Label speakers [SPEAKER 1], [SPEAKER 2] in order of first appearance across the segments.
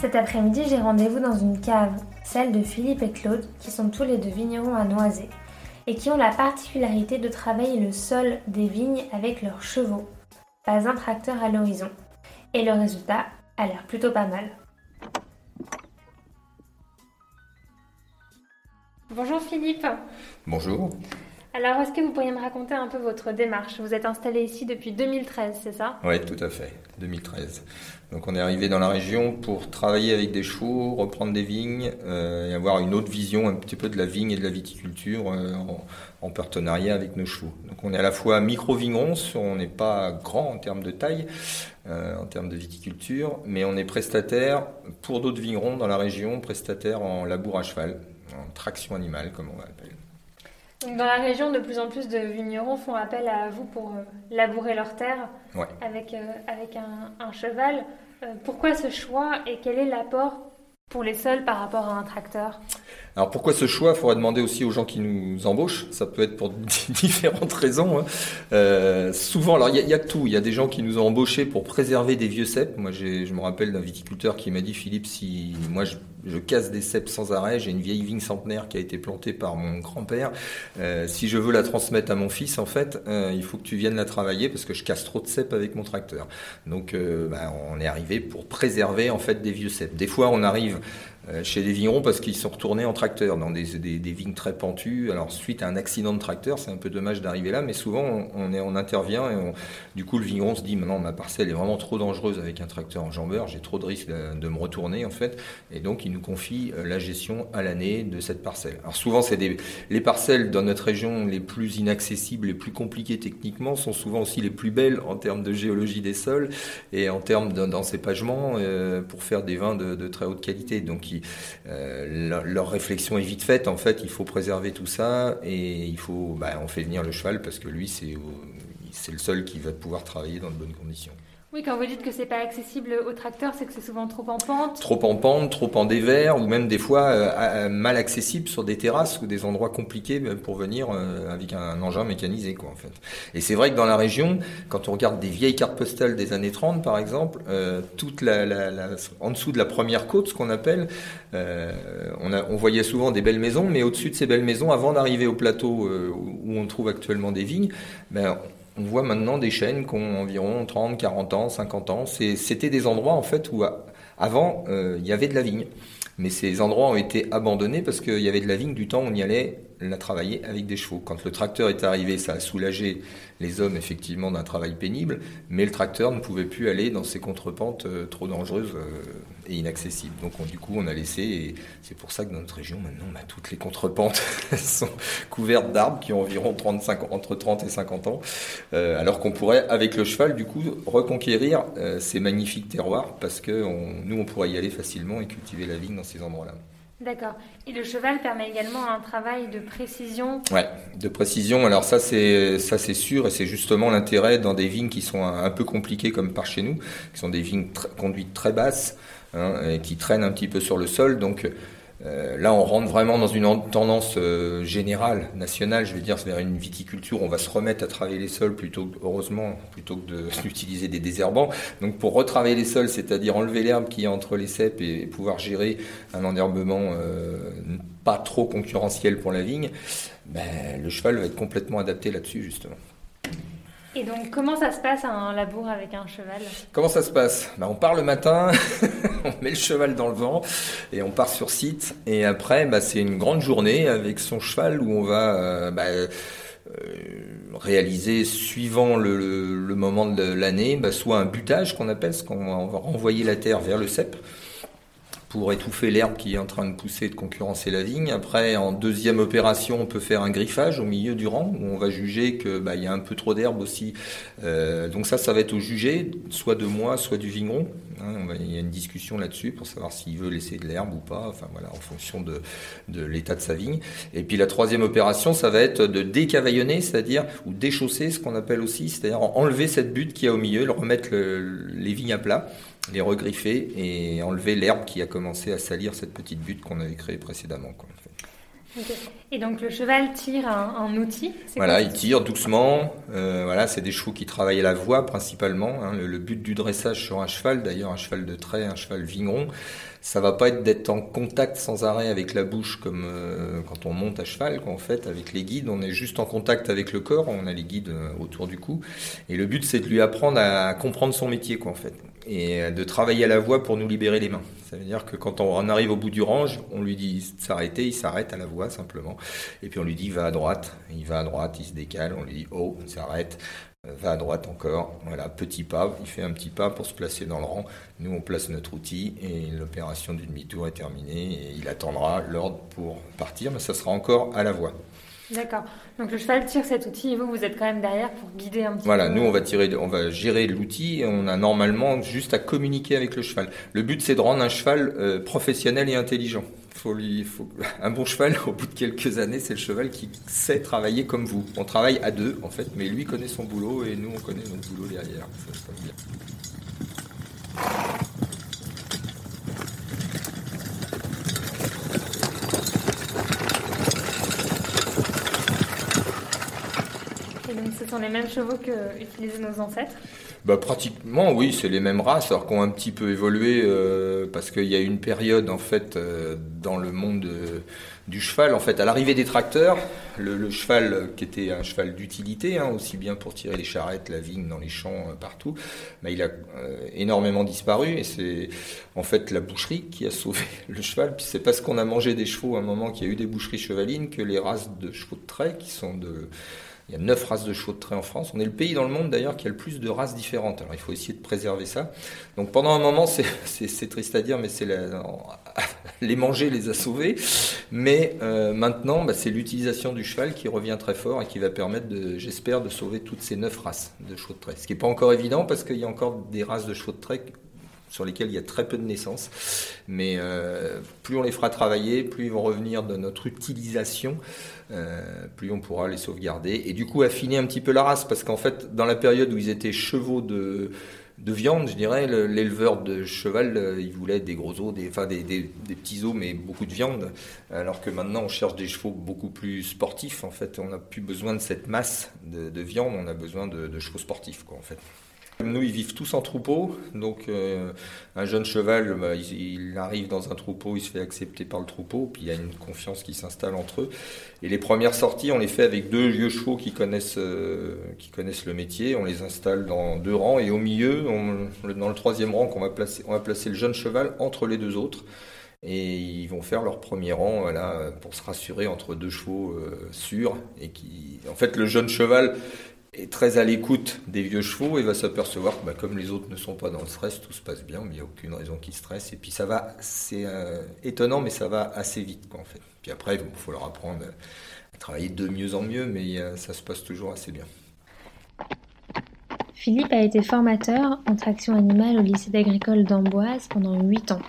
[SPEAKER 1] Cet après-midi, j'ai rendez-vous dans une cave, celle de Philippe et Claude, qui sont tous les deux vignerons à Noisé, et qui ont la particularité de travailler le sol des vignes avec leurs chevaux. Pas un tracteur à l'horizon. Et le résultat a l'air plutôt pas mal. Bonjour Philippe.
[SPEAKER 2] Bonjour.
[SPEAKER 1] Alors, est-ce que vous pourriez me raconter un peu votre démarche? Vous êtes installé ici depuis 2013, c'est ça?
[SPEAKER 2] Oui, tout à fait, 2013. Donc, on est arrivé dans la région pour travailler avec des chevaux, reprendre des vignes euh, et avoir une autre vision un petit peu de la vigne et de la viticulture euh, en, partenariat avec nos chevaux. Donc, on est à la fois micro-vignerons, on n'est pas grand en termes de taille, euh, en termes de viticulture, mais on est prestataire pour d'autres vignerons dans la région, prestataire en labour à cheval, en traction animale, comme on l'appelle
[SPEAKER 1] dans la région, de plus en plus de vignerons font appel à vous pour euh, labourer leurs terres avec, euh, avec un, cheval. Euh, pourquoi ce choix et quel est l'apport pour les sols par rapport à un tracteur?
[SPEAKER 2] Alors pourquoi ce choix? Il faudrait demander aussi aux gens qui nous embauchent. Ça peut être pour différentes raisons. Hein. Euh, souvent, alors il y, y, a tout. Il y a des gens qui nous ont embauchés pour préserver des vieux cèpes. Moi, je me rappelle d'un viticulteur qui m'a dit Philippe, si moi je, je casse des cèpes sans arrêt, j'ai une vieille vigne centenaire qui a été plantée par mon grand-père. Euh, si je veux la transmettre à mon fils, en fait, euh, il faut que tu viennes la travailler parce que je casse trop de cèpes avec mon tracteur. Donc, euh, bah, on est arrivé pour préserver en fait des vieux cèpes. Des fois, on arrive chez les vignerons parce qu'ils sont retournés en tracteur dans des, des, des, vignes très pentues. Alors suite à un accident de tracteur, c'est un peu dommage d'arriver là, mais souvent on, est, on intervient et on, du coup le vigneron se dit maintenant ma parcelle est vraiment trop dangereuse avec un tracteur en jambeur, j'ai trop de risques de, me retourner en fait, et donc il nous confie euh, la gestion à l'année de cette parcelle. Alors souvent c'est les parcelles dans notre région les plus inaccessibles, les plus compliquées techniquement, sont souvent aussi les plus belles en termes de géologie des sols et en termes d'encépagement euh, pour faire des vins de, de très haute qualité. Donc euh, leur, réflexion est vite faite. En fait, il faut préserver tout ça et il faut, bah, on fait venir le cheval parce que lui, c'est, c'est le seul qui va pouvoir travailler dans de bonnes conditions.
[SPEAKER 1] Oui, quand vous dites que c'est pas accessible au tracteur, c'est que c'est souvent trop en pente.
[SPEAKER 2] Trop en pente, trop en dévers, ou même des fois euh, mal accessible sur des terrasses ou des endroits compliqués pour venir euh, avec un engin mécanisé, quoi, en fait. Et c'est vrai que dans la région, quand on regarde des vieilles cartes postales des années 30, par exemple, euh, toute la, la, la, en dessous de la première côte, ce qu'on appelle, euh, on, on, voyait souvent des belles maisons, mais au-dessus de ces belles maisons, avant d'arriver au plateau euh, où on trouve actuellement des vignes, ben on voit maintenant des chaînes qui ont environ 30, 40 ans, 50 ans. C'était des endroits en fait où avant euh, il y avait de la vigne. Mais ces endroits ont été abandonnés parce qu'il y avait de la vigne du temps où on y allait la travailler avec des chevaux. Quand le tracteur est arrivé, ça a soulagé les hommes effectivement d'un travail pénible, mais le tracteur ne pouvait plus aller dans ces contrepentes euh, trop dangereuses euh, et inaccessibles. Donc du coup, on a laissé, et c'est pour ça que dans notre région maintenant, toutes les contrepentes sont couvertes d'arbres qui ont environ 35, entre 30 et 50 ans, euh, alors qu'on pourrait, avec le cheval, du coup, reconquérir ces magnifiques terroirs parce que nous, on pourrait y aller facilement et cultiver la vigne dans ces endroits-là.
[SPEAKER 1] D'accord. Et le cheval permet également un travail de précision.
[SPEAKER 2] Ouais, de précision. Alors ça c'est ça c'est sûr et c'est justement l'intérêt dans des vignes qui sont un, peu compliquées comme par chez nous, qui sont des vignes conduites très basses hein, et qui traînent un petit peu sur le sol. Euh, là, on rentre vraiment dans une tendance euh, générale, nationale, je vais dire, vers une viticulture. On va se remettre à travailler les sols plutôt, heureusement, plutôt que d'utiliser des désherbants. Donc, pour retravailler les sols, c'est-à-dire enlever l'herbe qui est entre les cèpes et, pouvoir gérer un enherbement euh, pas trop concurrentiel pour la vigne, ben, le cheval va être complètement adapté là-dessus, justement.
[SPEAKER 1] Et donc, comment ça se passe un labour avec un cheval?
[SPEAKER 2] Comment ça se passe? Ben, On part le matin, on met le cheval dans le vent et on part sur site. Et après, ben, c'est une grande journée avec son cheval où on va euh, ben, euh, réaliser, suivant le, moment de l'année, ben, soit un butage qu'on appelle, ce qu'on va renvoyer la terre vers le cep pour étouffer l'herbe qui est en train de pousser de concurrencer la vigne. Après, en deuxième opération, on peut faire un griffage au milieu du rang où on va juger que bah, il y a un peu trop d'herbe aussi. Euh, donc ça, ça va être au jugé, soit de moi, soit du vigneron. Hein, il y a une discussion là-dessus pour savoir s'il veut laisser de l'herbe ou pas. Enfin voilà, en fonction de, de l'état de sa vigne. Et puis la troisième opération, ça va être de décavaillonner, c'est-à-dire ou déchausser, ce qu'on appelle aussi, c'est-à-dire enlever cette butte qui a au milieu, le remettre les vignes à plat les regriffer et enlever l'herbe qui a commencé à salir cette petite butte qu'on avait créée précédemment.
[SPEAKER 1] Et donc le cheval tire un, outil
[SPEAKER 2] Voilà, il tire doucement. Euh, voilà, c'est des chevaux qui travaillent à la voix principalement. Hein. Le, but du dressage sur un cheval, d'ailleurs un cheval de trait, un cheval vigneron, ça va pas être d'être en contact sans arrêt avec la bouche comme euh, quand on monte à cheval. en fait, avec les guides, on est juste en contact avec le corps. On a les guides euh, autour du cou. Et le but, c'est de lui apprendre à comprendre son métier, quoi, en fait et de travailler à la voix pour nous libérer les mains. Ça veut dire que quand on arrive au bout du range, on lui dit s'arrêter, il s'arrête à la voix simplement. Et puis on lui dit va à droite, il va à droite, il se décale, on lui dit oh, il s'arrête, va à droite encore. Voilà, petit pas, il fait un petit pas pour se placer dans le rang. Nous on place notre outil et l'opération du demi-tour est terminée et il attendra l'ordre pour partir, mais ça sera encore à la voix.
[SPEAKER 1] D'accord. Donc le cheval tire cet outil et vous, vous êtes quand même derrière pour guider un petit
[SPEAKER 2] voilà, peu. Voilà, nous on va tirer, on va gérer l'outil et on a normalement juste à communiquer avec le cheval. Le but c'est de rendre un cheval euh, professionnel et intelligent. Faut lui, faut... Un bon cheval, au bout de quelques années, c'est le cheval qui sait travailler comme vous. On travaille à deux en fait, mais lui connaît son boulot et nous on connaît notre boulot derrière. Ça se passe bien.
[SPEAKER 1] Ce sont les mêmes chevaux que utilisaient nos ancêtres
[SPEAKER 2] bah, pratiquement oui, c'est les mêmes races, alors qu'on a un petit peu évolué euh, parce qu'il y a une période en fait euh, dans le monde euh, du cheval. En fait, à l'arrivée des tracteurs, le, cheval qui était un cheval d'utilité, hein, aussi bien pour tirer les charrettes, la vigne dans les champs partout, bah, il a énormément disparu et c'est en fait la boucherie qui a sauvé le cheval. C'est parce qu'on a mangé des chevaux à un moment qu'il y a eu des boucheries chevalines que les races de chevaux de trait qui sont de il y a neuf races de chevaux de trait en France. On est le pays dans le monde d'ailleurs qui a le plus de races différentes. Alors il faut essayer de préserver ça. Donc pendant un moment, c'est triste à dire, mais c'est les manger les a sauvés. Mais euh, maintenant, bah, c'est l'utilisation du cheval qui revient très fort et qui va permettre, j'espère, de sauver toutes ces neuf races de chevaux de trait. Ce qui n'est pas encore évident parce qu'il y a encore des races de chevaux de trait sur lesquels il y a très peu de naissances. Mais euh, plus on les fera travailler, plus ils vont revenir de notre utilisation, euh, plus on pourra les sauvegarder. Et du coup, affiner un petit peu la race, parce qu'en fait, dans la période où ils étaient chevaux de, de viande, je dirais, l'éleveur de cheval, euh, il voulait des gros os, des, enfin des, des, petits os, mais beaucoup de viande. Alors que maintenant, on cherche des chevaux beaucoup plus sportifs. En fait, on n'a plus besoin de cette masse de, viande, on a besoin de, de chevaux sportifs, quoi, en fait. Nous, ils vivent tous en troupeau. Donc, euh, un jeune cheval, bah, il, arrive dans un troupeau, il se fait accepter par le troupeau, puis il y a une confiance qui s'installe entre eux. Et les premières sorties, on les fait avec deux vieux chevaux qui connaissent, euh, qui connaissent le métier. On les installe dans deux rangs, et au milieu, dans le troisième rang, on va placer le jeune cheval entre les deux autres. Et ils vont faire leur premier rang pour se rassurer entre deux chevaux euh, sûrs. Et qui, en fait, le jeune cheval, est très à l'écoute des vieux chevaux et va s'apercevoir que bah, comme les autres ne sont pas dans le stress, tout se passe bien, mais il n'y a aucune raison qu'ils stressent. Et puis ça va, c'est euh, étonnant, mais ça va assez vite quoi, en fait. Puis après, il faut leur apprendre à travailler de mieux en mieux, mais euh, ça se passe toujours assez bien.
[SPEAKER 1] Philippe a été formateur en traction animale au lycée d'agricole d'Amboise pendant 8 ans.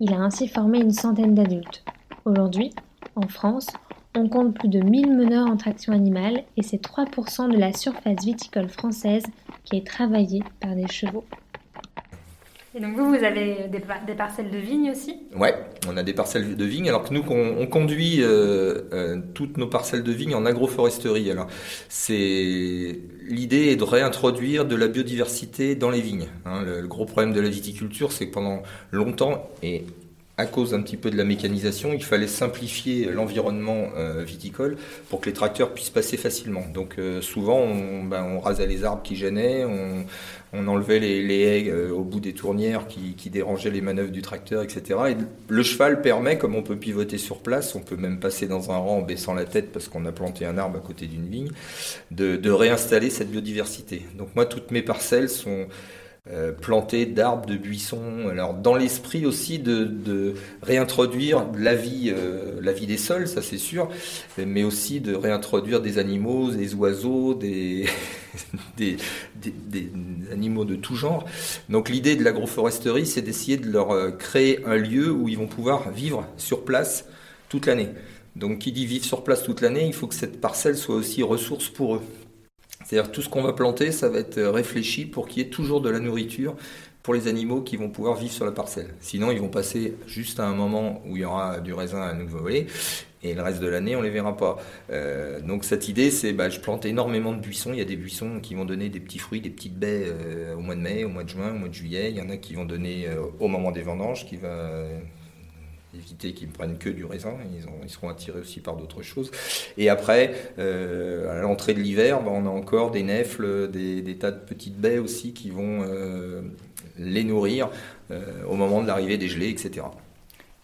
[SPEAKER 1] Il a ainsi formé une centaine d'adultes. Aujourd'hui, en France, on compte plus de 1000 meneurs en traction animale et c'est 3% de la surface viticole française qui est travaillée par des chevaux. Et donc vous, vous avez des, parcelles de vignes aussi?
[SPEAKER 2] Ouais, on a des parcelles de vignes. Alors que nous, on, conduit euh, euh, toutes nos parcelles de vignes en agroforesterie. Alors, c'est l'idée est de réintroduire de la biodiversité dans les vignes. Hein. le, gros problème de la viticulture, c'est que pendant longtemps et à cause un petit peu de la mécanisation, il fallait simplifier l'environnement euh, viticole pour que les tracteurs puissent passer facilement. Donc euh, souvent, on, ben, on, rasait les arbres qui gênaient, on, enlevait les, les haies euh, au bout des tournières qui, dérangeaient les manœuvres du tracteur, etc. Et le cheval permet, comme on peut pivoter sur place, on peut même passer dans un rang en baissant la tête parce qu'on a planté un arbre à côté d'une vigne, de réinstaller cette biodiversité. Donc moi, toutes mes parcelles sont euh, planter d'arbres, de buissons. Alors dans l'esprit aussi de, réintroduire la vie, euh, la vie des sols, ça c'est sûr, mais aussi de réintroduire des animaux, des oiseaux, des, des, animaux de tout genre. Donc l'idée de l'agroforesterie, c'est d'essayer de leur euh, créer un lieu où ils vont pouvoir vivre sur place toute l'année. Donc qui dit vivre sur place toute l'année, il faut que cette parcelle soit aussi ressource pour eux. C'est-à-dire tout ce qu'on va planter, ça va être réfléchi pour qu'il y ait toujours de la nourriture pour les animaux qui vont pouvoir vivre sur la parcelle. Sinon, ils vont passer juste à un moment où il y aura du raisin à nouveau voler, et le reste de l'année, on les verra pas. Euh, donc cette idée, c'est, bah, je plante énormément de buissons. Il y a des buissons qui vont donner des petits fruits, des petites baies euh, au mois de mai, au mois de juin, au mois de juillet. Il y en a qui vont donner euh, au moment des vendanges, qui va éviter qu'ils ne prennent que du raisin, ils, ont, ils, seront attirés aussi par d'autres choses. Et après, euh, à l'entrée de l'hiver, ben, on a encore des nèfles, des, des, tas de petites baies aussi qui vont euh, les nourrir euh, au moment de l'arrivée des gelées, etc.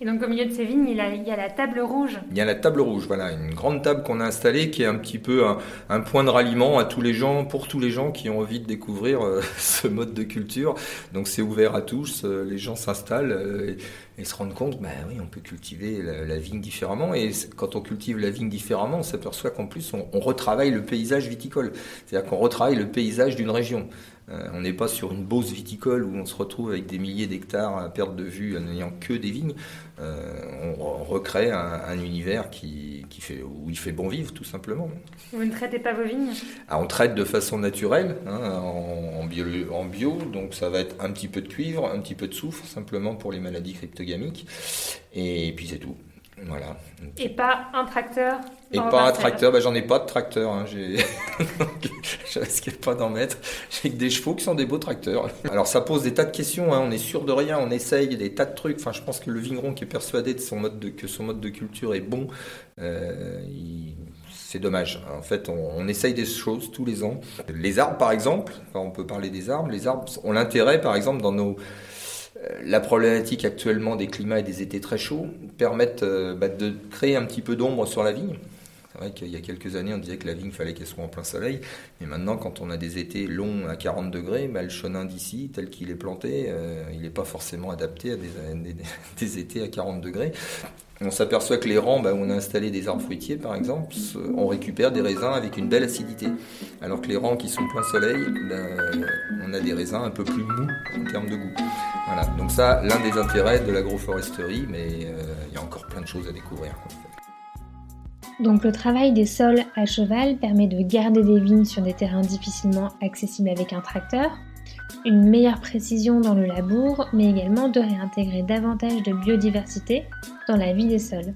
[SPEAKER 1] Et donc au milieu de ces vignes, il, y a la table rouge.
[SPEAKER 2] Il y a la table rouge, voilà, une grande table qu'on a installée qui est un petit peu un, un, point de ralliement à tous les gens, pour tous les gens qui ont envie de découvrir euh, ce mode de culture. Donc c'est ouvert à tous, euh, les gens s'installent euh, et, se rendent compte, bah oui, on peut cultiver la, vigne différemment. Et quand on cultive la vigne différemment, on s'aperçoit qu'en plus on, retravaille le paysage viticole, c'est-à-dire qu'on retravaille le paysage d'une région. Euh, on n'est pas sur une Beauce viticole où on se retrouve avec des milliers d'hectares à perte de vue en n'ayant que des vignes. Euh, on, recrée un, un univers qui, qui, fait, où il fait bon vivre, tout simplement.
[SPEAKER 1] Vous ne traitez pas vos vignes?
[SPEAKER 2] Ah, On traite de façon naturelle, hein, en, en, bio, en, bio, donc ça va être un petit peu de cuivre, un petit peu de soufre, simplement pour les maladies cryptogamiques, et puis c'est tout. Voilà.
[SPEAKER 1] Et pas un tracteur?
[SPEAKER 2] Et pas un tracteur, ben, j'en ai pas de tracteur. Hein. je risque pas d'en mettre. J'ai que des chevaux qui sont des beaux tracteurs. Alors ça pose des tas de questions, hein. on est sûr de rien, on essaye des tas de trucs. Enfin, je pense que le vigneron qui est persuadé de son mode de, que son mode de culture est bon, euh, il c'est dommage. En fait, on, on, essaye des choses tous les ans. Les arbres, par exemple, enfin, on peut parler des arbres. Les arbres ont l'intérêt, par exemple, dans nos la problématique actuellement des climats et des étés très chauds permettent euh, bah, de créer un petit peu d'ombre sur la vigne. C'est vrai qu'il y a quelques années, on disait que la vigne fallait qu'elle soit en plein soleil, mais maintenant, quand on a des étés longs à 40 degrés, bah, le chenin d'ici, tel qu'il est planté, euh, il n'est pas forcément adapté à des, étés à 40 degrés. On s'aperçoit que les rangs bah, où on a installé des arbres fruitiers, par exemple, on récupère des raisins avec une belle acidité. Alors que les rangs qui sont plein soleil, bah, on a des raisins un peu plus mous en termes de goût. Voilà, donc ça, l'un des intérêts de l'agroforesterie, mais euh, il y a encore plein de choses à découvrir. En.
[SPEAKER 1] Donc le travail des sols à cheval permet de garder des vignes sur des terrains difficilement accessibles avec un tracteur, une meilleure précision dans le labour, mais également de réintégrer davantage de biodiversité dans la vie des sols.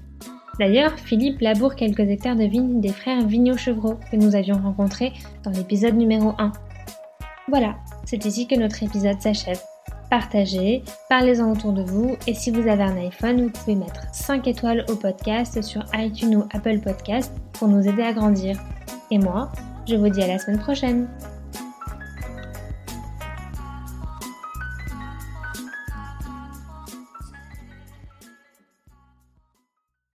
[SPEAKER 1] D'ailleurs, Philippe laboure quelques hectares de vignes des frères Vigneault-Chevreau que nous avions rencontrés dans l'épisode numéro 1. Voilà, c'est ici que notre épisode s'achève. Partagez, parlez-en autour de vous et si vous avez un iPhone, vous pouvez mettre 5 étoiles au podcast sur iTunes ou Apple Podcast pour nous aider à grandir. Et moi, je vous dis à la semaine prochaine.